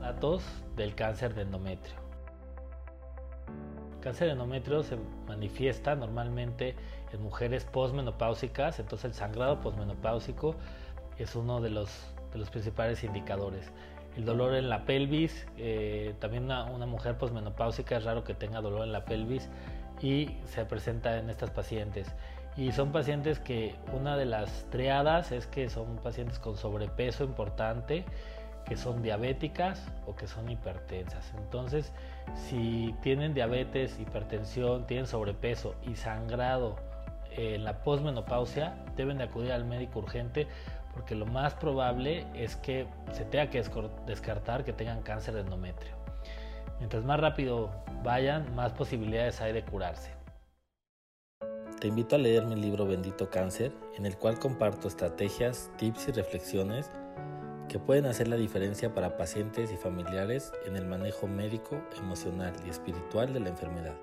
Datos del cáncer de endometrio. El cáncer de endometrio se manifiesta normalmente en mujeres posmenopáusicas, entonces el sangrado posmenopáusico es uno de los, de los principales indicadores. El dolor en la pelvis, eh, también una, una mujer posmenopáusica es raro que tenga dolor en la pelvis y se presenta en estas pacientes. Y son pacientes que una de las triadas es que son pacientes con sobrepeso importante, que son diabéticas o que son hipertensas. Entonces, si tienen diabetes, hipertensión, tienen sobrepeso y sangrado en la posmenopausia, deben de acudir al médico urgente porque lo más probable es que se tenga que descartar que tengan cáncer de endometrio. Mientras más rápido vayan, más posibilidades hay de curarse. Te invito a leer mi libro Bendito Cáncer, en el cual comparto estrategias, tips y reflexiones que pueden hacer la diferencia para pacientes y familiares en el manejo médico, emocional y espiritual de la enfermedad.